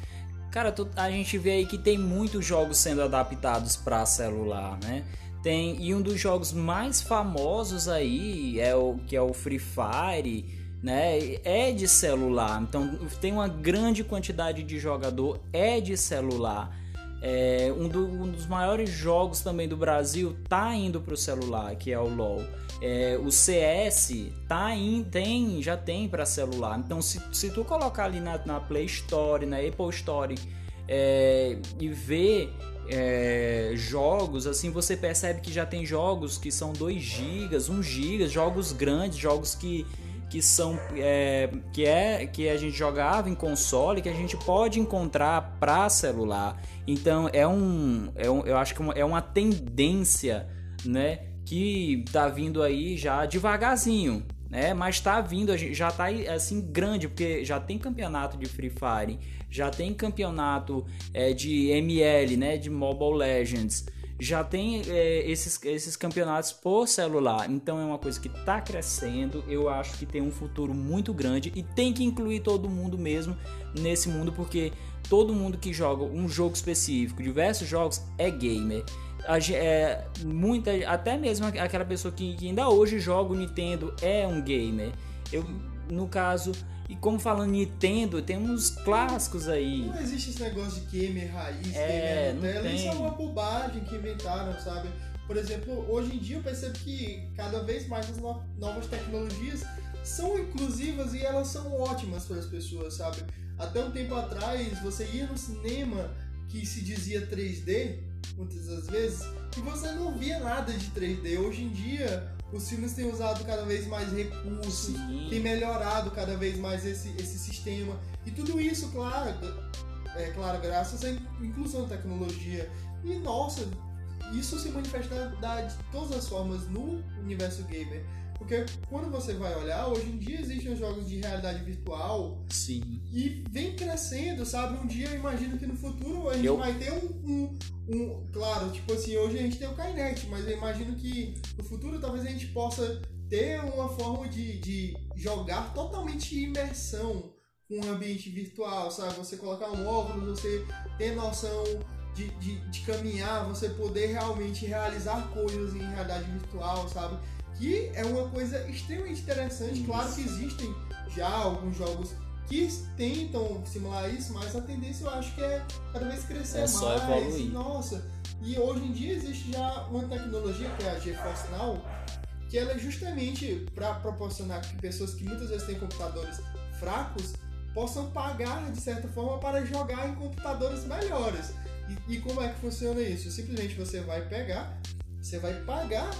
Cara, tu, a gente vê aí que tem muitos jogos sendo adaptados para celular, né? Tem, e um dos jogos mais famosos aí é o que é o Free Fire né, é de celular. Então tem uma grande quantidade de jogador é de celular. É, um, do, um, dos maiores jogos também do Brasil tá indo para o celular, que é o LoL. É, o CS tá in, tem, já tem para celular. Então, se, se tu colocar ali na, na Play Store, na Apple Store é, e ver é, jogos, assim você percebe que já tem jogos que são 2 GB, 1 GB, jogos grandes, jogos que que são é, que é que a gente jogava em console que a gente pode encontrar para celular. Então é um, é um eu acho que é uma tendência né que tá vindo aí já devagarzinho né? Mas tá vindo já tá assim grande porque já tem campeonato de Free Fire já tem campeonato é, de ML né de Mobile Legends já tem é, esses, esses campeonatos por celular. Então é uma coisa que está crescendo. Eu acho que tem um futuro muito grande e tem que incluir todo mundo mesmo nesse mundo, porque todo mundo que joga um jogo específico, diversos jogos, é gamer. É, muita, até mesmo aquela pessoa que, que ainda hoje joga o Nintendo é um gamer. Eu, no caso, e como falando Nintendo, tem uns clássicos aí. Não existe esse negócio de gamer raiz, é, gamer Nutella. Isso é uma bobagem que inventaram, sabe? Por exemplo, hoje em dia eu percebo que cada vez mais as novas tecnologias são inclusivas e elas são ótimas para as pessoas, sabe? Até um tempo atrás, você ia no cinema que se dizia 3D, muitas das vezes, e você não via nada de 3D. Hoje em dia, os filmes têm usado cada vez mais recursos, Sim. têm melhorado cada vez mais esse, esse sistema. E tudo isso, claro, é claro, graças à inclusão da tecnologia. E nossa, isso se manifesta de todas as formas no universo gamer. Porque quando você vai olhar, hoje em dia existem jogos de realidade virtual. Sim. E vem crescendo, sabe? Um dia eu imagino que no futuro a gente eu... vai ter um, um, um, Claro, tipo assim, hoje a gente tem o Kinect, mas eu imagino que no futuro talvez a gente possa ter uma forma de, de jogar totalmente imersão com um ambiente virtual, sabe? Você colocar um óculos, você ter noção de, de, de, caminhar, você poder realmente realizar coisas em realidade virtual, sabe? Que é uma coisa extremamente interessante. Isso. Claro que existem já alguns jogos que tentam simular isso, mas a tendência eu acho que é cada vez crescer é mais. Só evoluir. Nossa, e hoje em dia existe já uma tecnologia que é a GeForce Now, que ela é justamente para proporcionar que pessoas que muitas vezes têm computadores fracos possam pagar de certa forma para jogar em computadores melhores. E, e como é que funciona isso? Simplesmente você vai pegar, você vai pagar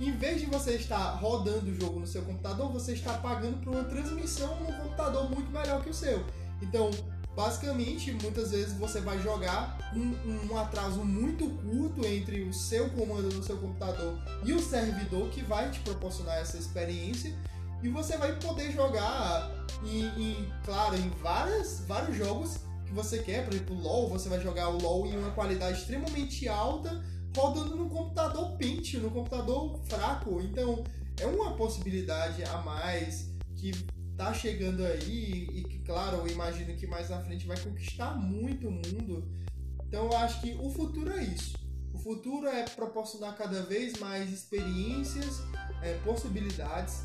em vez de você estar rodando o jogo no seu computador, você está pagando por uma transmissão num computador muito melhor que o seu. Então, basicamente, muitas vezes você vai jogar um, um atraso muito curto entre o seu comando no seu computador e o servidor que vai te proporcionar essa experiência. E você vai poder jogar em, em claro, em várias, vários jogos que você quer. Por exemplo, LoL, você vai jogar o LoL em uma qualidade extremamente alta rodando no computador pente, no computador fraco. Então, é uma possibilidade a mais que tá chegando aí e que, claro, eu imagino que mais na frente vai conquistar muito o mundo. Então, eu acho que o futuro é isso. O futuro é proporcionar cada vez mais experiências, é, possibilidades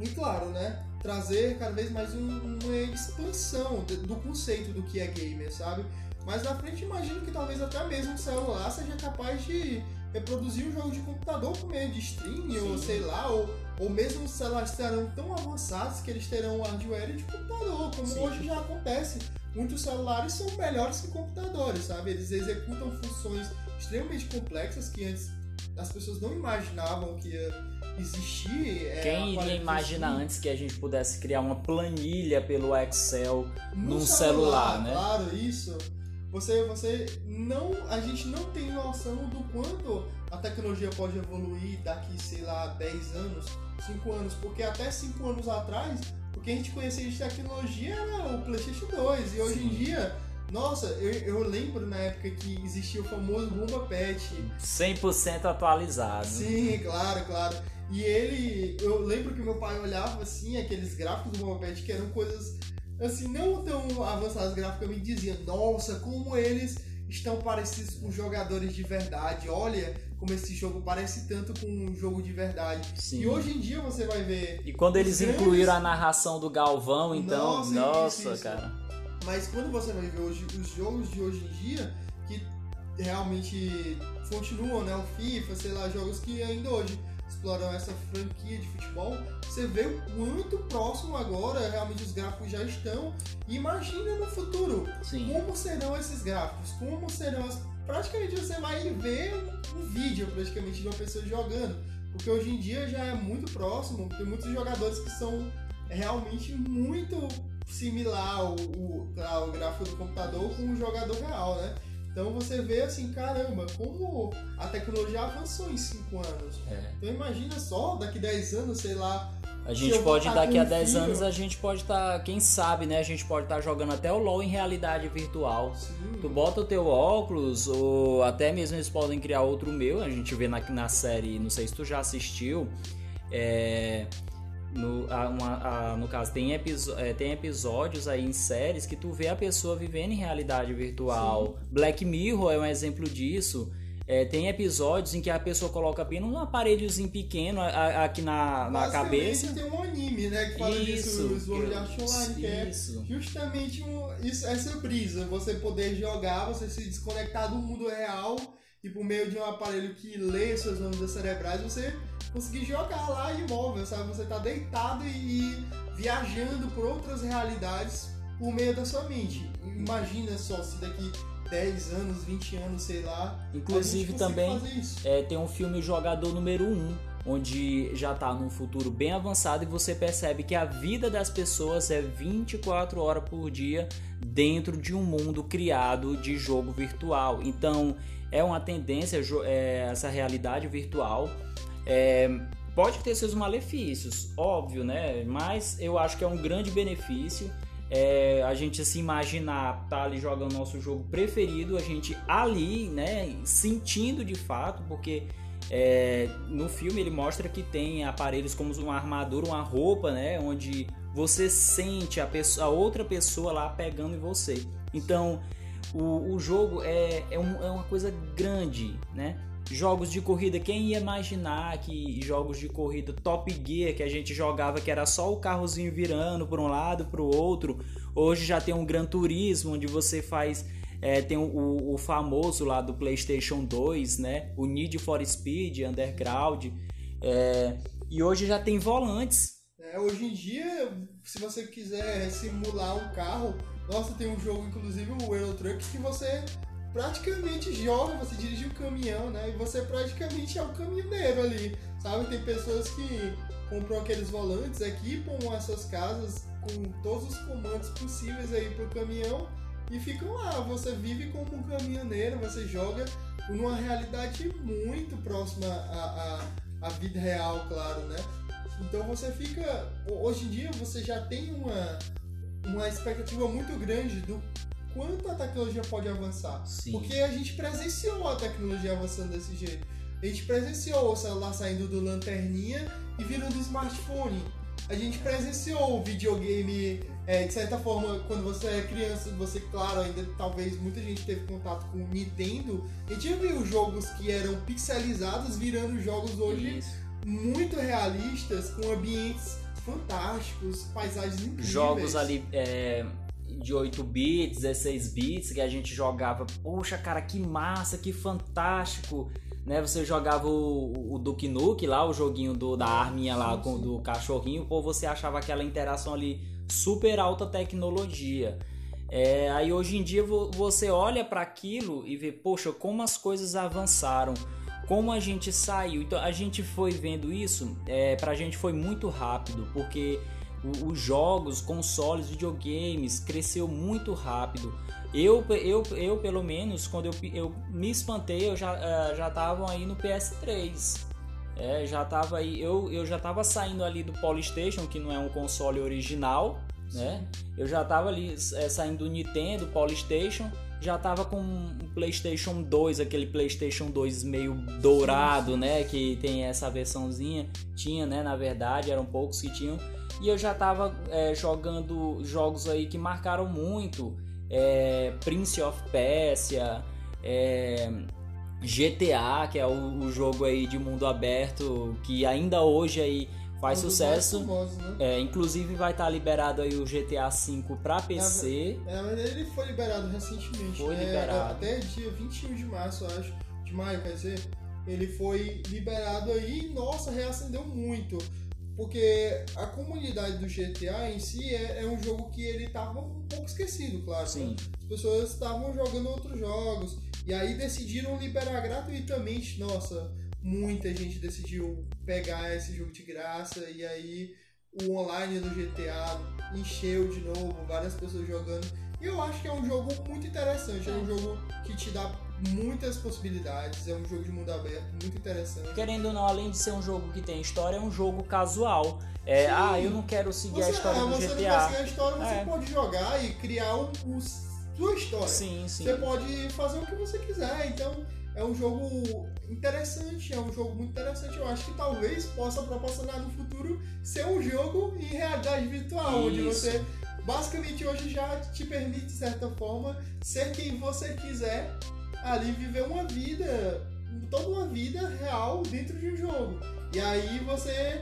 e, claro, né, trazer cada vez mais um, uma expansão do conceito do que é gamer, sabe? Mas na frente imagino que talvez até mesmo o celular seja capaz de reproduzir um jogo de computador por meio de streaming, ou sei lá, ou, ou mesmo os celulares serão tão avançados que eles terão hardware de computador, como Sim. hoje já acontece. Muitos celulares são melhores que computadores, sabe? Eles executam funções extremamente complexas que antes as pessoas não imaginavam que ia existir. É, Quem iria imaginar antes que a gente pudesse criar uma planilha pelo Excel no num celular, celular, né? Claro, isso você, você não. A gente não tem noção do quanto a tecnologia pode evoluir daqui, sei lá, 10 anos, 5 anos, porque até 5 anos atrás, o que a gente conhecia de tecnologia era o PlayStation 2, e hoje Sim. em dia. Nossa, eu, eu lembro na época que existia o famoso Bomba Pet. 100% atualizado. Sim, claro, claro. E ele, eu lembro que meu pai olhava assim, aqueles gráficos do Pet que eram coisas assim, não tão avançados graficamente, dizia, nossa, como eles estão parecidos com jogadores de verdade. Olha como esse jogo parece tanto com um jogo de verdade. Sim. E hoje em dia você vai ver. E quando eles grandes... incluíram a narração do Galvão, então, nossa, nossa isso, isso. cara. Mas quando você vai ver hoje, os jogos de hoje em dia, que realmente continuam, né? O FIFA, sei lá, jogos que ainda hoje exploram essa franquia de futebol, você vê o quanto próximo agora realmente os gráficos já estão. E imagina no futuro Sim. como serão esses gráficos, como serão as. Praticamente você vai ver um vídeo praticamente de uma pessoa jogando. Porque hoje em dia já é muito próximo, tem muitos jogadores que são realmente muito similar ao, gráfico do computador com o jogador real, né? Então você vê assim, caramba, como a tecnologia avançou em 5 anos. É. Então imagina só, daqui 10 anos, sei lá. A gente pode, tá daqui a um 10 filho- anos, a gente pode estar, quem sabe, né? A gente pode estar jogando até o LoL em realidade virtual. Sim, Tu bota o teu óculos, ou até mesmo eles podem criar outro meu, a gente vê na, na série, não sei se tu já assistiu, é, no, a- uma- a- no caso, tem, episo- é, tem episódios aí em séries que tu vê a pessoa vivendo em realidade virtual. Black Mirror é um exemplo disso. É, tem episódios em que a pessoa coloca apenas um aparelhozinho pequeno a- a- aqui na, na cabeça. tem um anime, né, que fala disso, Isso, o Sword eu- Art Online, que é justamente um, isso, essa brisa, você poder jogar, você se desconectar do mundo real e por meio de um aparelho que lê suas ondas cerebrais, você conseguir jogar lá imóvel, sabe? Você tá deitado e viajando por outras realidades por meio da sua mente. Imagina só se daqui 10 anos, 20 anos, sei lá, Inclusive também. É, tem um filme Jogador Número 1, onde já tá num futuro bem avançado e você percebe que a vida das pessoas é 24 horas por dia dentro de um mundo criado de jogo virtual. Então é uma tendência é, essa realidade virtual. É, pode ter seus malefícios, óbvio, né? Mas eu acho que é um grande benefício. É, a gente se imaginar tá ali jogando nosso jogo preferido, a gente ali, né, sentindo de fato, porque é, no filme ele mostra que tem aparelhos como uma armadura, uma roupa, né, onde você sente a, pessoa, a outra pessoa lá pegando em você. Então o, o jogo é, é, um- é uma coisa grande, né? Jogos de corrida, quem ia imaginar que jogos de corrida Top Gear que a gente jogava que era só o carrozinho virando para um lado para o outro, hoje já tem um Gran Turismo onde você faz é, tem o, o- famoso lá do PlayStation 2, né? O Need for Speed, Underground, é, e hoje já tem volantes. É, hoje em dia, se você quiser simular um carro, nossa, tem um jogo, inclusive o Euro Truck, que você praticamente joga, você dirige um caminhão, né? E você praticamente é o caminhoneiro ali, sabe? Tem pessoas que compram aqueles volantes, equipam as suas casas com todos os comandos possíveis aí pro caminhão e ficam lá. Você vive como um caminhoneiro, você joga numa realidade muito próxima à, à, à vida real, claro, né? Então você fica. Hoje em dia você já tem uma, uma expectativa muito grande do quanto a tecnologia pode avançar. Sim. Porque a gente presenciou a tecnologia avançando desse jeito. A gente presenciou o celular saindo do lanterninha e virando smartphone. A gente presenciou o videogame, é, de certa forma, quando você é criança, você, claro, ainda talvez muita gente teve contato com o Nintendo. A gente viu jogos que eram pixelizados virando jogos hoje Isso. muito realistas, com ambientes fantásticos, paisagens incríveis. jogos ali é, de 8 bits, 16 bits que a gente jogava. Poxa, cara, que massa, que fantástico. Né, você jogava o, o Duke Nukem lá, o joguinho do, da arminha lá Sim, com sim. do cachorrinho, ou você achava aquela interação ali super alta tecnologia. É, aí hoje em dia vo- você olha para aquilo e vê, poxa, como as coisas avançaram, como a gente saiu. Então a gente foi vendo isso, é, pra gente foi muito rápido, porque os jogos, consoles, videogames cresceu muito rápido. Eu, eu, eu pelo menos, quando eu, eu me espantei, eu já eh, já estavam aí no PS3. É, já tava aí, eu, eu já tava saindo ali do Polystation, que não é um console original, né? Eu já tava ali é, saindo do Nintendo, Polystation, já tava com um PlayStation 2, aquele PlayStation 2 meio dourado, né? Que tem essa versãozinha. Tinha, né? Na verdade, eram poucos que tinham. E eu já tava é, jogando jogos aí que marcaram muito. É, Prince of Persia, é, GTA, que é o, o jogo aí de mundo aberto que ainda hoje aí faz Um sucesso. famosos, né? É, inclusive vai estar liberado aí o GTA V pra PC. É, mas ele foi liberado recentemente. Foi né? liberado. Até dia 21 de março, eu acho. De maio, quer dizer. Ele foi liberado aí e, nossa, reacendeu muito. Porque a comunidade do GTA em si é, é um jogo que ele tava um pouco esquecido, claro. Sim. As pessoas estavam jogando outros jogos. E aí decidiram liberar gratuitamente. Nossa, muita gente decidiu pegar esse jogo de graça. E aí o online do GTA encheu de novo, várias pessoas jogando. E eu acho que é um jogo muito interessante. É um jogo que te dá muitas possibilidades. É um jogo de mundo aberto, muito interessante. Querendo ou não, além de ser um jogo que tem história, é um jogo casual. É, Sim. ah, eu não quero seguir a história ah, do você não GTA. consegue a história, você É. pode jogar e criar o, o- sua história. Sim, sim. Você pode fazer o que você quiser, então é um jogo interessante, é um jogo muito interessante. Eu acho que talvez possa proporcionar no futuro ser um jogo em realidade virtual, onde Isso. você basicamente hoje já te permite, de certa forma, ser quem você quiser ali viver uma vida, toda uma vida real dentro de um jogo. E aí você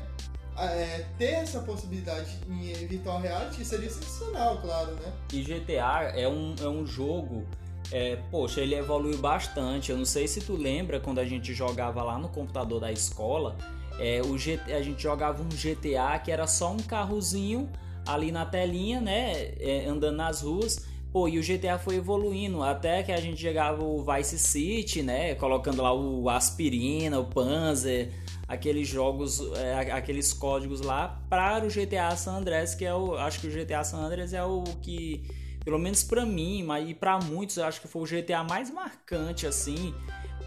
é, ter essa possibilidade em virtual reality seria sensacional, claro, né? E GTA é um, é um jogo. é, poxa, ele evoluiu bastante. Eu não sei se tu lembra quando a gente jogava lá no computador da escola. é, o G- a gente jogava um GTA que era só um carrozinho ali na telinha, né? é, andando nas ruas. Pô, e o GTA foi evoluindo até que a gente chegava o Vice City, né? Colocando lá o Aspirina, o Panzer, aqueles jogos, é, aqueles códigos lá para o GTA San Andreas, que é o, acho que o GTA San Andreas é o que, pelo menos para mim, mas e para muitos, acho que foi o GTA mais marcante assim,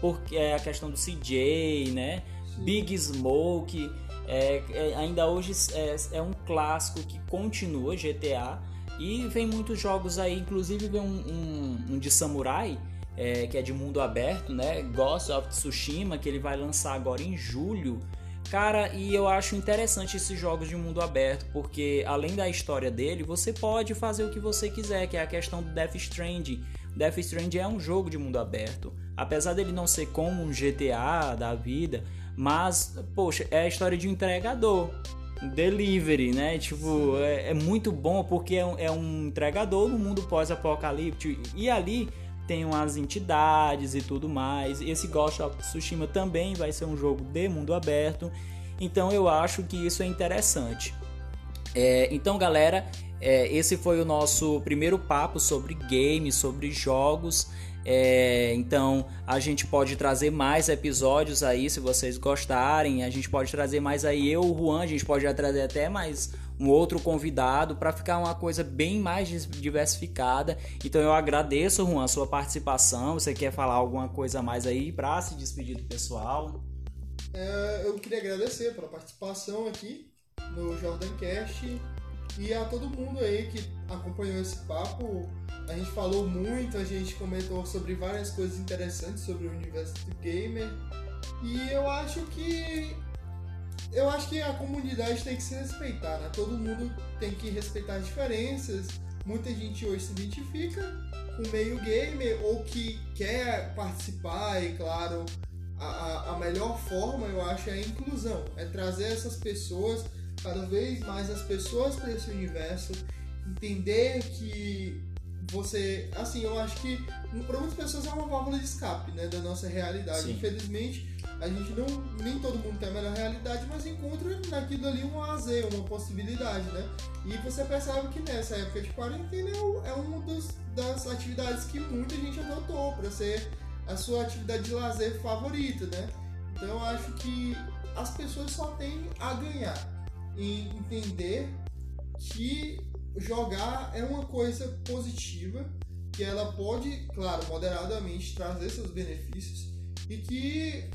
porque é a questão do CJ, né? Big Smoke, é, é, ainda hoje é, é um clássico que continua GTA e vem muitos jogos aí, inclusive vem um, um- um de samurai é, que é de mundo aberto, né? Ghost of Tsushima que ele vai lançar agora em julho. Cara, e eu acho interessante esses jogos de mundo aberto, porque além da história dele, você pode fazer o que você quiser, que é a questão do Death Stranding. Death Stranding é um jogo de mundo aberto. Apesar dele não ser como um GTA da vida, mas, poxa, é a história de um entregador. Delivery, né? Tipo, é, é muito bom porque é um, é um entregador no mundo pós-apocalíptico. E ali tem umas entidades e tudo mais. Esse Ghost of Tsushima também vai ser um jogo de mundo aberto. Então eu acho que isso é interessante. É, então, galera, é, esse foi o nosso primeiro papo sobre games, sobre jogos. É, então, a gente pode trazer mais episódios aí, se vocês gostarem. A gente pode trazer mais aí eu, o Juan, a gente pode trazer até mais um outro convidado para ficar uma coisa bem mais diversificada. Então, eu agradeço, Juan, a sua participação. Você quer falar alguma coisa mais aí para se despedir do pessoal? É, eu queria agradecer pela participação aqui no Jordancast e a todo mundo aí que acompanhou esse papo. A gente falou muito, a gente comentou sobre várias coisas interessantes sobre o universo do gamer e eu acho que eu acho que a comunidade tem que se respeitar, né? Todo mundo tem que respeitar as diferenças. Muita gente hoje se identifica com o meio gamer ou que quer participar e claro a, a- melhor forma, eu acho, é a inclusão. É trazer essas pessoas, cada vez mais as pessoas para esse universo, entender que você. Assim, eu acho que para muitas pessoas é uma válvula de escape né, da nossa realidade. Sim. Infelizmente, a gente não. Nem todo mundo tem a melhor realidade, mas encontra naquilo ali um azer, uma possibilidade, né? E você percebe que nessa época de quarentena é é uma das, das atividades que muita gente adotou para ser a sua atividade de lazer favorita, né? Então eu acho que as pessoas só têm a ganhar em entender que jogar é uma coisa positiva, que ela pode, claro, moderadamente trazer seus benefícios e que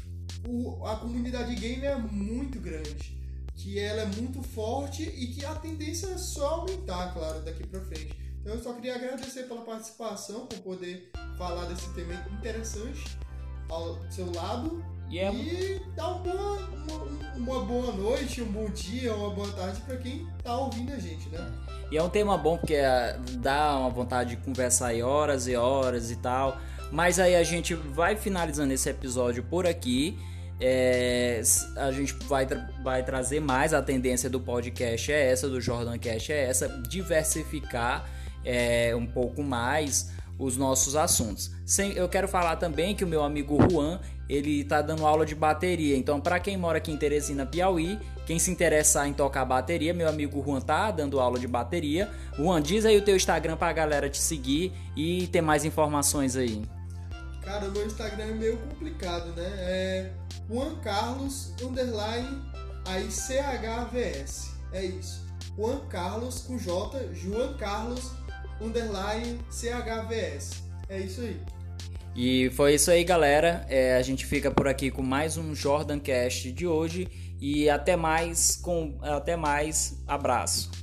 o- a comunidade gamer é muito grande, que ela é muito forte e que a tendência é só aumentar, claro, daqui pra frente. Então eu só queria agradecer pela participação, por poder falar desse tema interessante ao seu lado E é e um boa- uma, uma boa noite, um bom dia, uma boa tarde pra quem tá ouvindo a gente, né? E é um tema bom porque ah, dá uma vontade de conversar aí horas e horas e tal. Mas aí a gente vai finalizando esse episódio por aqui. É, a gente vai, tra vai trazer mais a tendência do podcast é essa, do Jordan Cash é essa, diversificar é, um pouco mais os nossos assuntos. Sem, eu quero falar também que o meu amigo Juan, ele tá dando aula de bateria. Então, para quem mora aqui em Teresina, Piauí, quem se interessar em tocar bateria, meu amigo Juan tá dando aula de bateria. Juan, diz aí o teu Instagram pra galera te seguir e ter mais informações aí. Cara, meu Instagram é meio complicado, né? É Juan Carlos underline aí CHVS. É isso. Juan Carlos com J, Juan Carlos underline CHVS. É isso aí. E foi isso aí, galera. É, a gente fica por aqui com mais um Jordan Cast de hoje. E até mais com até mais. Abraço.